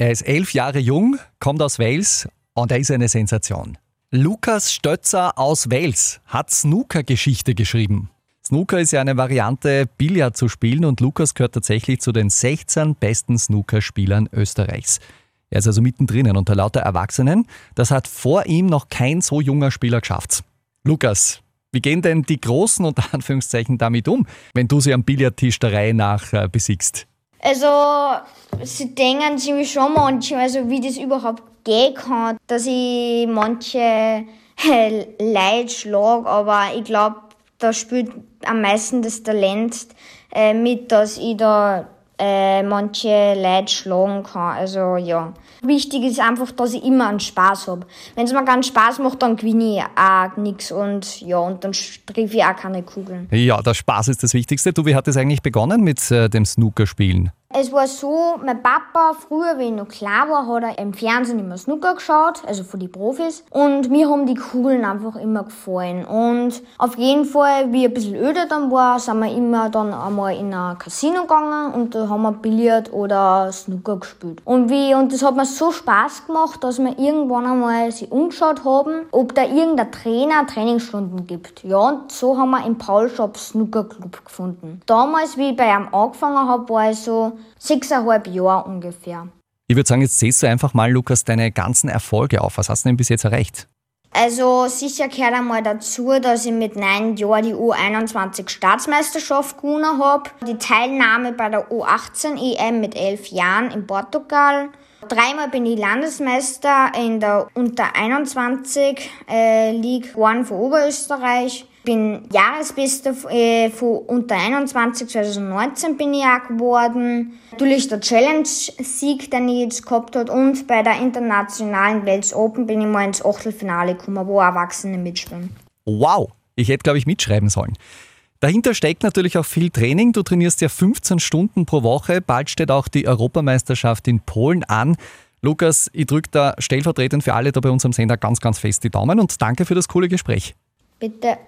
Er ist elf Jahre jung, kommt aus Wales und er ist eine Sensation. Lukas Stötzer aus Wales hat Snooker-Geschichte geschrieben. Snooker ist ja eine Variante, Billard zu spielen und Lukas gehört tatsächlich zu den 16 besten Snookerspielern Österreichs. Er ist also mittendrin unter lauter Erwachsenen. Das hat vor ihm noch kein so junger Spieler geschafft. Lukas, wie gehen denn die Großen unter Anführungszeichen damit um, wenn du sie am Billardtisch der Reihe nach äh, besiegst? Also, sie denken ziemlich schon manchmal, also wie das überhaupt gehen kann, dass ich manche Leute schlage, aber ich glaube, da spielt am meisten das Talent äh, mit, dass ich da äh, manche Leute schlagen kann. Also ja. Wichtig ist einfach, dass ich immer einen Spaß habe. Wenn es mir keinen Spaß macht, dann gewinne ich auch nichts und ja, und dann treffe ich auch keine Kugeln. Ja, der Spaß ist das Wichtigste. Du, wie hat es eigentlich begonnen mit äh, dem Snookerspielen? Es war so, mein Papa, früher, wenn ich noch klein war, hat er im Fernsehen immer Snooker geschaut, also von den Profis. Und mir haben die Kugeln einfach immer gefallen. Und auf jeden Fall, wie ich ein bisschen öder dann war, sind wir immer dann einmal in ein Casino gegangen und da haben wir Billard oder Snooker gespielt. Und wie, und das hat mir so Spaß gemacht, dass wir irgendwann einmal sich umgeschaut haben, ob da irgendein Trainer Trainingsstunden gibt. Ja, und so haben wir im Paul Shop Snooker Club gefunden. Damals, wie ich bei ihm angefangen habe, war ich so sechseinhalb Jahre ungefähr. Ich würde sagen, jetzt zählst du einfach mal, Lukas, deine ganzen Erfolge auf. Was hast du denn bis jetzt erreicht? Also sicher gehört einmal dazu, dass ich mit neun Jahren die U21 Staatsmeisterschaft gewonnen habe. Die Teilnahme bei der U18 EM mit elf Jahren in Portugal. Dreimal bin ich Landesmeister in der Unter 21 äh, League One von Oberösterreich bin Jahresbester äh, von unter 21 2019 bin ich auch geworden. Natürlich der Challenge-Sieg, den ich jetzt gehabt habe und bei der internationalen Welts Open bin ich mal ins Achtelfinale gekommen, wo Erwachsene mitspielen. Wow, ich hätte glaube ich mitschreiben sollen. Dahinter steckt natürlich auch viel Training. Du trainierst ja 15 Stunden pro Woche. Bald steht auch die Europameisterschaft in Polen an. Lukas, ich drücke da stellvertretend für alle da bei unserem Sender ganz, ganz fest die Daumen und danke für das coole Gespräch. Bitte.